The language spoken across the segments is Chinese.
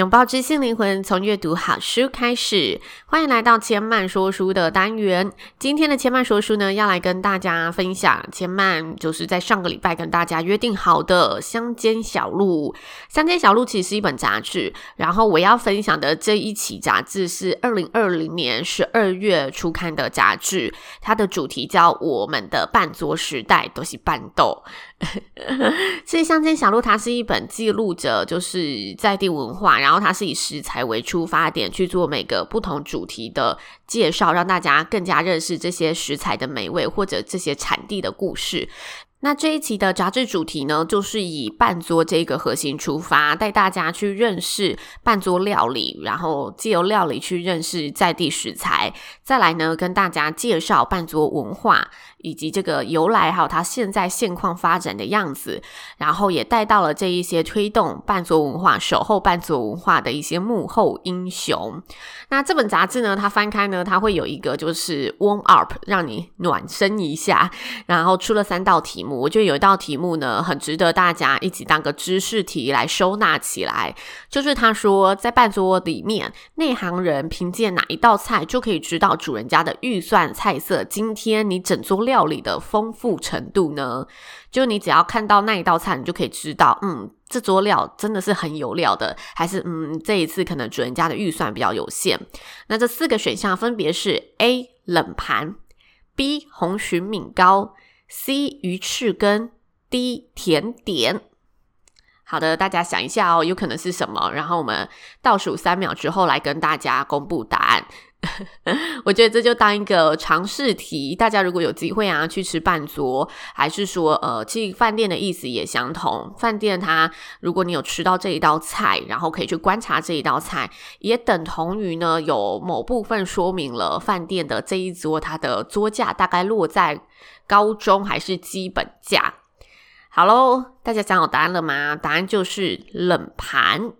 拥抱知性灵魂，从阅读好书开始。欢迎来到千嫚说书的单元。今天的千嫚说书呢，要来跟大家分享千嫚就是在上个礼拜跟大家约定好的《乡间小路》。《乡间小路》其实是一本杂志，然后我要分享的这一期杂志是二零二零年十二月初刊的杂志，它的主题叫《我们的半桌时代都是办桌》。所以《乡间小路》它是一本记录着就是在地文化，然后它是以食材为出发点去做每个不同主题的介绍，让大家更加认识这些食材的美味或者这些产地的故事。那这一期的杂志主题呢，就是以办桌这个核心出发，带大家去认识办桌料理，然后借由料理去认识在地食材，再来呢跟大家介绍办桌文化以及这个由来，还有它现在现况发展的样子，然后也带到了这一些推动半桌文化、守候半桌文化的一些幕后英雄。那这本杂志呢，它翻开呢，它会有一个就是 warm up，让你暖身一下，然后出了三道题目。我觉得有一道题目呢，很值得大家一起当个知识题来收纳起来。就是他说，在半桌里面，内行人凭借哪一道菜就可以知道主人家的预算菜色？今天你整桌料理的丰富程度呢？就你只要看到那一道菜，你就可以知道，嗯，这桌料真的是很有料的，还是嗯，这一次可能主人家的预算比较有限。那这四个选项分别是：A. 冷盘，B. 红鲟米糕。C 鱼翅羹，D 甜点。好的，大家想一下哦，有可能是什么？然后我们倒数三秒之后来跟大家公布答案。我觉得这就当一个尝试题，大家如果有机会啊去吃半桌，还是说呃，其实饭店的意思也相同。饭店它如果你有吃到这一道菜，然后可以去观察这一道菜，也等同于呢有某部分说明了饭店的这一桌它的桌价大概落在。高中还是基本价？好喽，大家想好答案了吗？答案就是冷盘。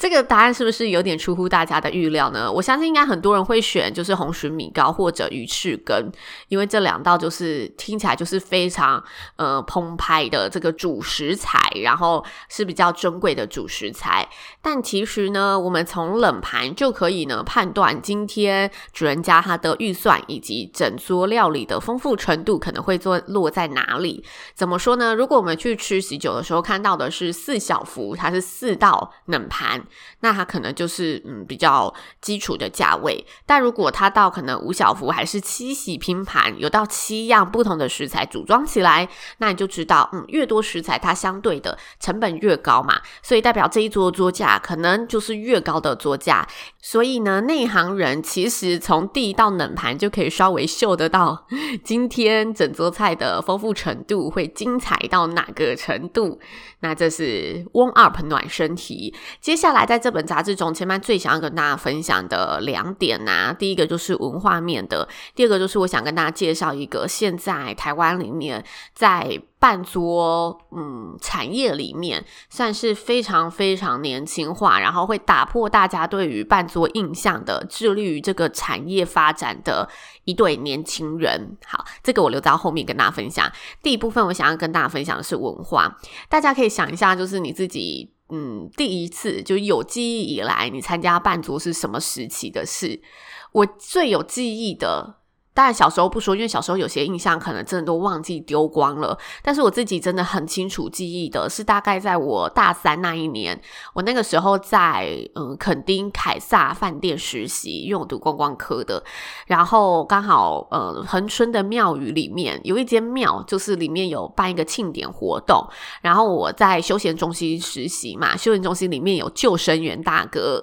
这个答案是不是有点出乎大家的预料呢？我相信应该很多人会选就是红蟳米糕或者鱼翅羹，因为这两道就是听起来就是非常呃澎湃的这个主食材，然后是比较珍贵的主食材。但其实呢，我们从冷盘就可以呢判断今天主人家他的预算以及整桌料理的丰富程度可能会做落在哪里。怎么说呢？如果我们去吃喜酒的时候看到的是四小福，它是四道冷盘。那它可能就是嗯比较基础的价位，但如果它到可能五小福还是七喜拼盘，有到七样不同的食材组装起来，那你就知道嗯越多食材它相对的成本越高嘛，所以代表这一桌桌价可能就是越高的桌价。所以呢，内行人其实从第一道冷盘就可以稍微嗅得到今天整桌菜的丰富程度会精彩到哪个程度。那这是 warm up 暖身题，接下来在这本杂志中，前面最想要跟大家分享的两点呐、啊，第一个就是文化面的，第二个就是我想跟大家介绍一个现在台湾里面在。半桌，嗯，产业里面算是非常非常年轻化，然后会打破大家对于半桌印象的，致力于这个产业发展的一对年轻人。好，这个我留到后面跟大家分享。第一部分我想要跟大家分享的是文化，大家可以想一下，就是你自己，嗯，第一次就有记忆以来，你参加半桌是什么时期的事？我最有记忆的。当然，小时候不说，因为小时候有些印象可能真的都忘记丢光了。但是我自己真的很清楚记忆的是，大概在我大三那一年，我那个时候在嗯垦丁凯撒饭店实习，因为我读观光科的。然后刚好呃恒春的庙宇里面有一间庙，就是里面有办一个庆典活动。然后我在休闲中心实习嘛，休闲中心里面有救生员大哥。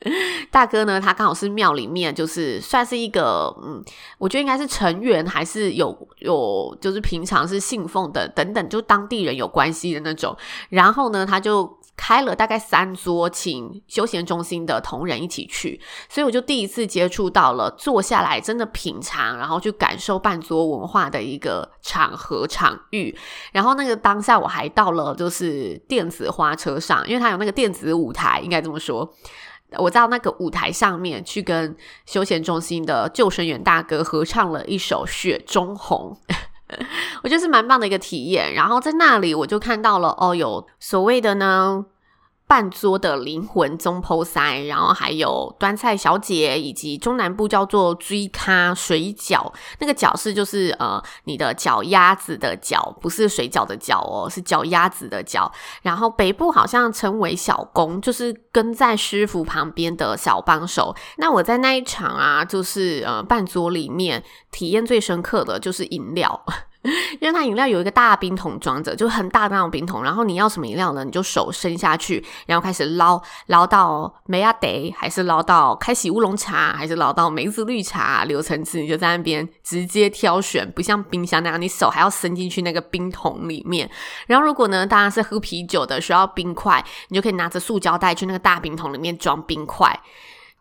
大哥呢，他刚好是庙里面，就是算是一个，嗯，我觉得应该是成员，还是有有，就是平常是信奉的等等，就当地人有关系的那种。然后呢，他就开了大概三桌，请休闲中心的同仁一起去，所以我就第一次接触到了坐下来真的品尝，然后去感受半桌文化的一个场合场域。然后那个当下我还到了就是电子花车上，因为他有那个电子舞台，应该这么说。我在那个舞台上面去跟休闲中心的救生员大哥合唱了一首《雪中红》，我觉得是蛮棒的一个体验。然后在那里我就看到了哦，有所谓的呢。半桌的灵魂总铺师，然后还有端菜小姐，以及中南部叫做追咖水饺，那个饺是就是呃你的脚丫子的脚，不是水饺的脚哦，是脚丫子的脚。然后北部好像称为小工，就是跟在师傅旁边的小帮手。那我在那一场啊，就是呃半桌里面体验最深刻的就是饮料。因为它饮料有一个大冰桶装着，就很大的那种冰桶，然后你要什么饮料呢？你就手伸下去，然后开始捞，捞到梅亚德，还是捞到开喜乌龙茶，还是捞到梅子绿茶，柳橙汁，你就在那边直接挑选，不像冰箱那样，你手还要伸进去那个冰桶里面。然后如果呢，当然是喝啤酒的，需要冰块，你就可以拿着塑胶袋去那个大冰桶里面装冰块。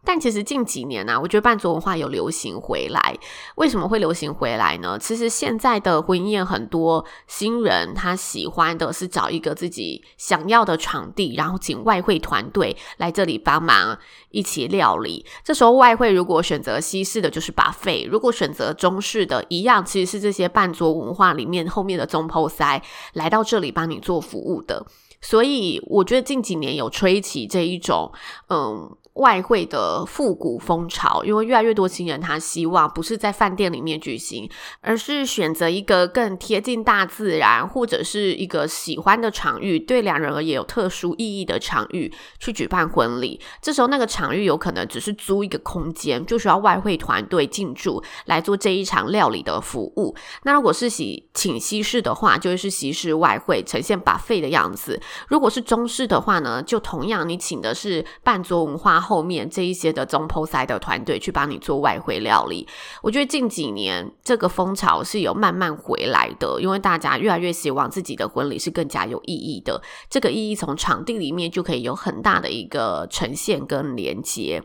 但其实近几年呢、啊，我觉得办桌文化有流行回来。为什么会流行回来呢？其实现在的婚宴很多新人他喜欢的是找一个自己想要的场地，然后请外烩团队来这里帮忙一起料理。这时候外烩如果选择西式的，就是 buffet；如果选择中式的，一样其实是这些办桌文化里面后面的总铺师来到这里帮你做服务的。所以我觉得近几年有吹起这一种，嗯。外汇的复古风潮，因为越来越多新人他希望不是在饭店里面举行，而是选择一个更贴近大自然，或者是一个喜欢的场域，对两人而言有特殊意义的场域去举办婚礼。这时候那个场域有可能只是租一个空间，就需要外汇团队进驻来做这一场料理的服务。那如果是喜请西式的话，就是西式外汇呈现 buffet 的样子；如果是中式的话呢，就同样你请的是半桌文化。后面这一些的总铺师的团队去帮你做外汇料理，我觉得近几年这个风潮是有慢慢回来的，因为大家越来越希望自己的婚礼是更加有意义的。这个意义从场地里面就可以有很大的一个呈现跟连接。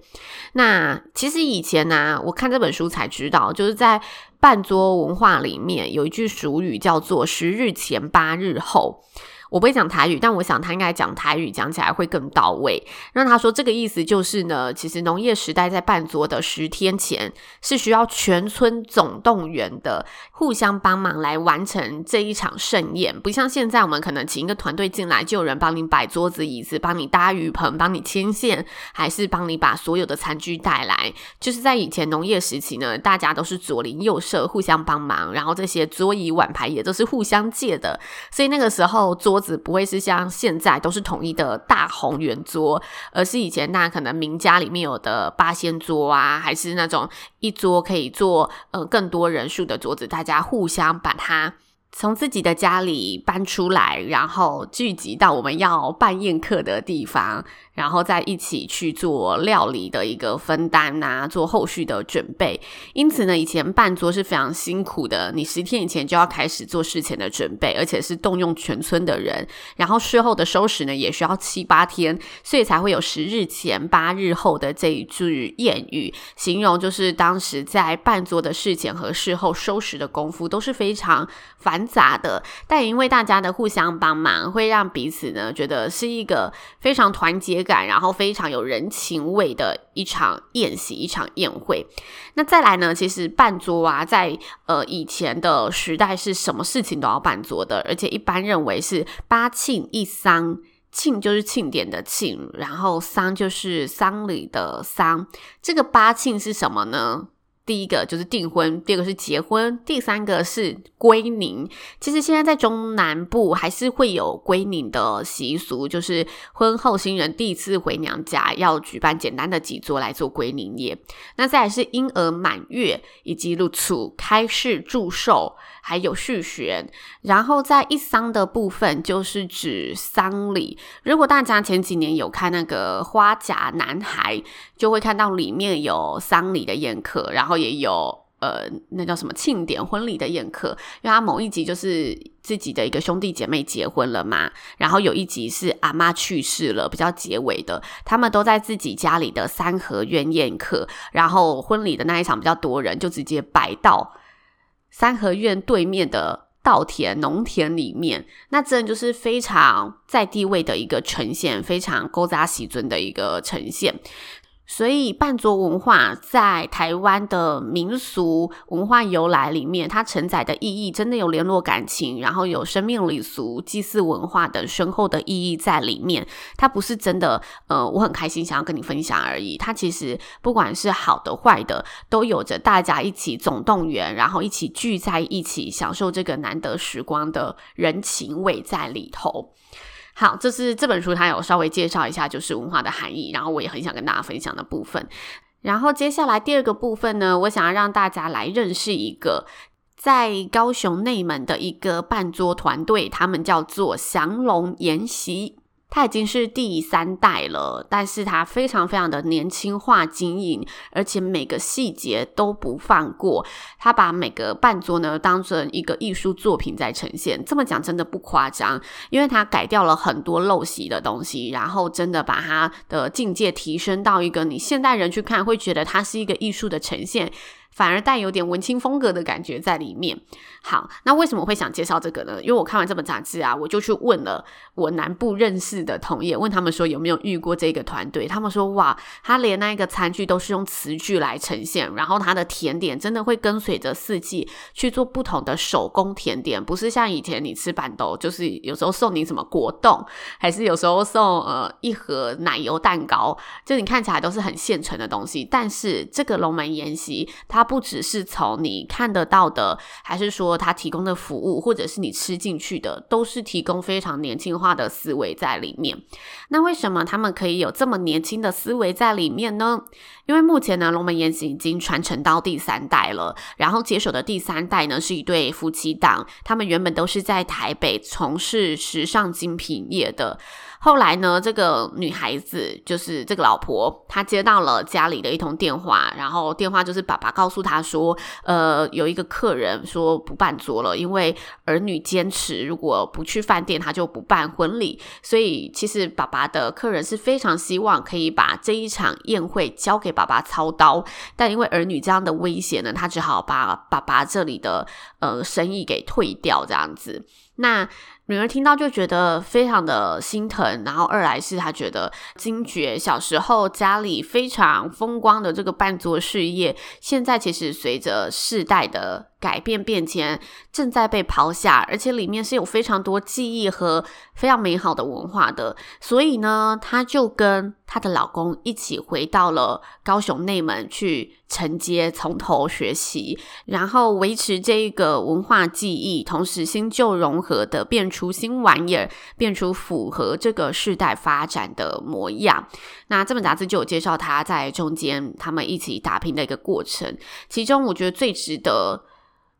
那其实以前呢、我看这本书才知道，就是在办桌文化里面有一句俗语叫做“十日前八日后”。我不会讲台语，但我想他应该讲台语，讲起来会更到位。那他说这个意思就是呢，其实农业时代在办桌的十天前是需要全村总动员的，互相帮忙来完成这一场盛宴。不像现在，我们可能请一个团队进来，就有人帮你摆桌子椅子，帮你搭雨棚，帮你牵线，还是帮你把所有的餐具带来。就是在以前农业时期呢，大家都是左邻右舍互相帮忙，然后这些桌椅碗盘也都是互相借的，所以那个时候桌。不会是像现在都是统一的大红圆桌，而是以前那可能名家里面有的八仙桌啊，还是那种一桌可以坐呃更多人数的桌子，大家互相把它从自己的家里搬出来，然后聚集到我们要办宴客的地方。然后再一起去做料理的一个分担呐、啊，做后续的准备。因此呢，以前办桌是非常辛苦的，你十天以前就要开始做事前的准备，而且是动用全村的人。然后事后的收拾呢，也需要七八天，所以才会有十日前八日后的这一句谚语，形容就是当时在办桌的事前和事后收拾的功夫都是非常繁杂的。但因为大家的互相帮忙，会让彼此呢觉得是一个非常团结感，然后非常有人情味的一场宴席，一场宴会。那再来呢？其实办桌啊，在呃以前的时代是什么事情都要办桌的，而且一般认为是八庆一丧，庆就是庆典的庆，然后丧就是丧礼的丧。这个八庆是什么呢？第一个就是订婚，第二个是结婚，第三个是归宁。其实现在在中南部还是会有归宁的习俗，就是婚后新人第一次回娘家要举办简单的几桌来做归宁宴。那再来是婴儿满月以及入厝开市祝寿，还有续弦。然后在一丧的部分就是指丧礼。如果大家前几年有看那个花甲男孩，就会看到里面有丧礼的宴客，然后。也有呃，那叫什么庆典婚礼的宴客，因为他某一集就是自己的一个兄弟姐妹结婚了嘛，然后有一集是阿妈去世了，比较结尾的，他们都在自己家里的三合院宴客，然后婚礼的那一场比较多人，就直接摆到三合院对面的稻田农田里面，那真的就是非常在地位的一个呈现，非常勾扎喜尊的一个呈现。所以，半桌文化在台湾的民俗文化由来里面，它承载的意义真的有联络感情，然后有生命礼俗、祭祀文化等深厚的意义在里面。它不是真的，呃，我很开心想要跟你分享而已。它其实不管是好的坏的，都有着大家一起总动员，然后一起聚在一起享受这个难得时光的人情味在里头。好，这是这本书，它有稍微介绍一下，就是文化的含义，然后我也很想跟大家分享的部分。然后接下来第二个部分呢，我想要让大家来认识一个在高雄内门的一个办桌团队，他们叫做祥龙研习。他已经是第三代了，但是他非常非常的年轻化经营，而且每个细节都不放过。他把每个半桌呢当成一个艺术作品在呈现，这么讲真的不夸张，因为他改掉了很多陋习的东西，然后真的把他的境界提升到一个你现代人去看会觉得它是一个艺术的呈现。反而带有点文青风格的感觉在里面。好，那为什么会想介绍这个呢？因为我看完这本杂志啊，我就去问了我南部认识的同业，问他们说有没有遇过这个团队。他们说哇，他连那个餐具都是用瓷具来呈现，然后他的甜点真的会跟随着四季去做不同的手工甜点，不是像以前你吃板豆，就是有时候送你什么果冻，还是有时候送呃一盒奶油蛋糕，就你看起来都是很现成的东西。但是这个龙门宴席，它它不只是从你看得到的，还是说它提供的服务，或者是你吃进去的，都是提供非常年轻化的思维在里面。那为什么他们可以有这么年轻的思维在里面呢？因为目前呢，龙门宴席已经传承到第三代了，然后接手的第三代呢是一对夫妻档，他们原本都是在台北从事时尚精品业的。后来呢，这个女孩子就是这个老婆，她接到了家里的一通电话，然后电话就是爸爸告诉她说，呃，有一个客人说不办桌了，因为儿女坚持如果不去饭店，他就不办婚礼。所以其实爸爸的客人是非常希望可以把这一场宴会交给爸爸操刀，但因为儿女这样的威胁呢，他只好把爸爸这里的呃生意给退掉，这样子。那女儿听到就觉得非常的心疼，然后二来是她觉得惊觉小时候家里非常风光的这个半桌事业，现在其实随着世代的改变变迁，正在被抛下，而且里面是有非常多记忆和非常美好的文化的，所以呢，她就跟她的老公一起回到了高雄内门去承接，从头学习，然后维持这一个文化记忆，同时新旧融合的变出新玩意儿，变出符合这个世代发展的模样。那这本杂志就有介绍他在中间他们一起打拼的一个过程。其中我觉得最值得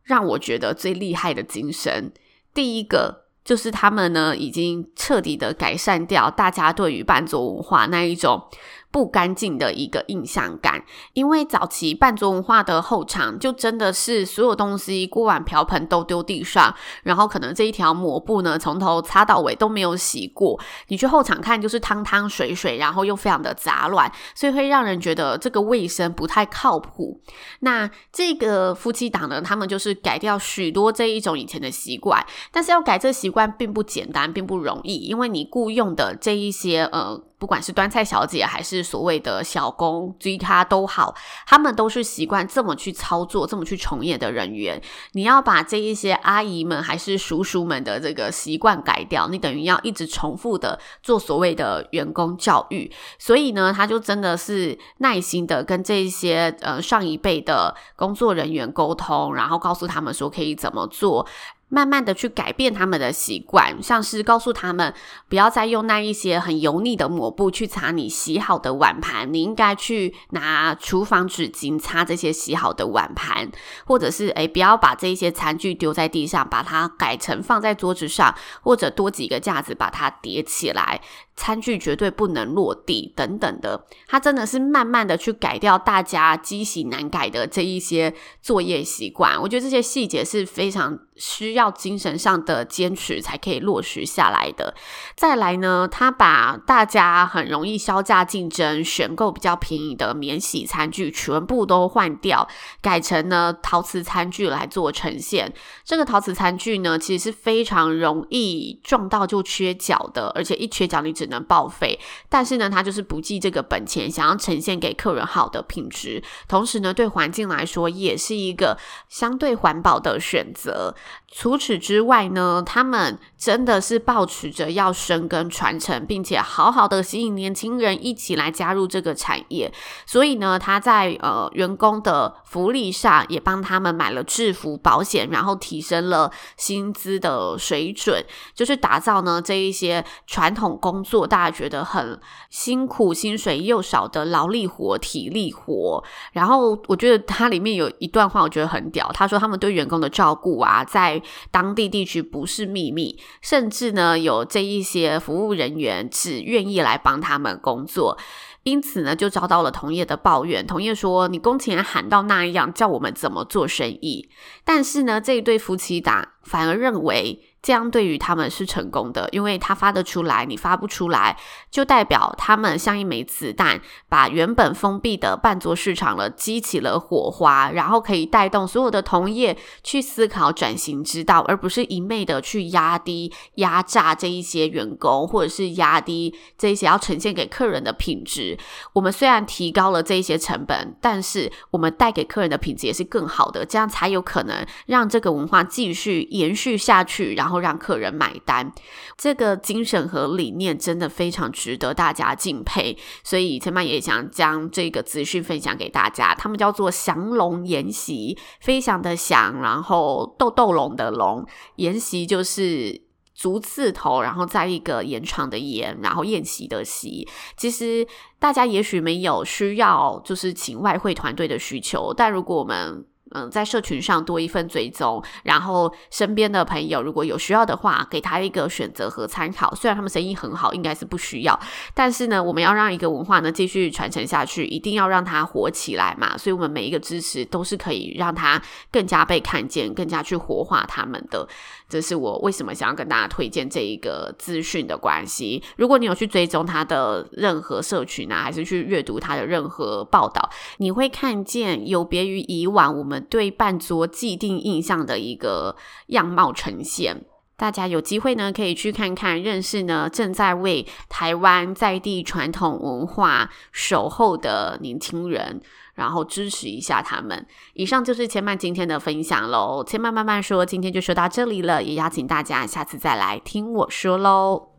让我觉得最厉害的精神，第一个就是他们呢已经彻底的改善掉大家对于伴奏文化那一种。不干净的一个印象感，因为早期半桌文化的后场就真的是所有东西锅碗瓢盆都丢地上，然后可能这一条抹布呢从头擦到尾都没有洗过，你去后场看就是汤汤水水，然后又非常的杂乱，所以会让人觉得这个卫生不太靠谱。那这个夫妻档呢，他们就是改掉许多这一种以前的习惯，但是要改这习惯并不简单，并不容易，因为你雇佣的这一些呃。不管是端菜小姐还是所谓的小工追他都好，他们都是习惯这么去操作、这么去从业的人员。你要把这一些阿姨们还是叔叔们的这个习惯改掉，你等于要一直重复的做所谓的员工教育。所以呢，他就真的是耐心的跟这些呃上一辈的工作人员沟通，然后告诉他们说可以怎么做。慢慢的去改变他们的习惯，像是告诉他们不要再用那一些很油腻的抹布去擦你洗好的碗盘，你应该去拿厨房纸巾擦这些洗好的碗盘，或者是诶，不要把这些餐具丢在地上，把它改成放在桌子上，或者多几个架子把它叠起来。餐具绝对不能落地，等等的，他真的是慢慢的去改掉大家积习难改的这一些作业习惯。我觉得这些细节是非常需要精神上的坚持才可以落实下来的。再来呢，他把大家很容易削价竞争、选购比较便宜的免洗餐具全部都换掉，改成呢陶瓷餐具来做呈现。这个陶瓷餐具呢，其实是非常容易撞到就缺角的，而且一缺角你只只能报废，但是呢，他就是不计这个本钱，想要呈现给客人好的品质，同时呢，对环境来说也是一个相对环保的选择。除此之外呢，他们真的是抱持着要深耕传承，并且好好的吸引年轻人一起来加入这个产业。所以呢，他在呃员工的福利上也帮他们买了制服保险，然后提升了薪资的水准，就是打造呢这一些传统工。做大家觉得很辛苦，薪水又少的劳力活、体力活。然后我觉得它里面有一段话，我觉得很屌。他说他们对员工的照顾啊，在当地地区不是秘密，甚至呢有这一些服务人员只愿意来帮他们工作，因此呢就遭到了同业的抱怨。同业说你工钱喊到那样，叫我们怎么做生意？但是呢这一对夫妻档反而认为。这样对于他们是成功的，因为他发得出来，你发不出来，就代表他们像一枚子弹，把原本封闭的半桌市场了激起了火花，然后可以带动所有的同业去思考转型之道，而不是一昧的去压低、压榨这一些员工，或者是压低这一些要呈现给客人的品质。我们虽然提高了这一些成本，但是我们带给客人的品质也是更好的，这样才有可能让这个文化继续延续下去，然后。后让客人买单，这个精神和理念真的非常值得大家敬佩。所以千曼也想将这个资讯分享给大家。他们叫做降龙筵席，飞翔的翔，然后斗斗龙的龙，筵席就是竹字头，然后再一个延长的延，然后宴席的席。其实大家也许没有需要，就是请外汇团队的需求，但如果我们嗯，在社群上多一份追踪，然后身边的朋友如果有需要的话，给他一个选择和参考。虽然他们生意很好，应该是不需要，但是呢，我们要让一个文化呢继续传承下去，一定要让它火起来嘛。所以，我们每一个支持都是可以让它更加被看见，更加去活化他们的。这是我为什么想要跟大家推荐这一个资讯的关系。如果你有去追踪他的任何社群啊，还是去阅读他的任何报道，你会看见有别于以往我们。对半桌既定印象的一个样貌呈现，大家有机会呢可以去看看，认识呢正在为台湾在地传统文化守候的年轻人，然后支持一下他们。以上就是千曼今天的分享喽，千曼慢慢说，今天就说到这里了，也邀请大家下次再来听我说喽。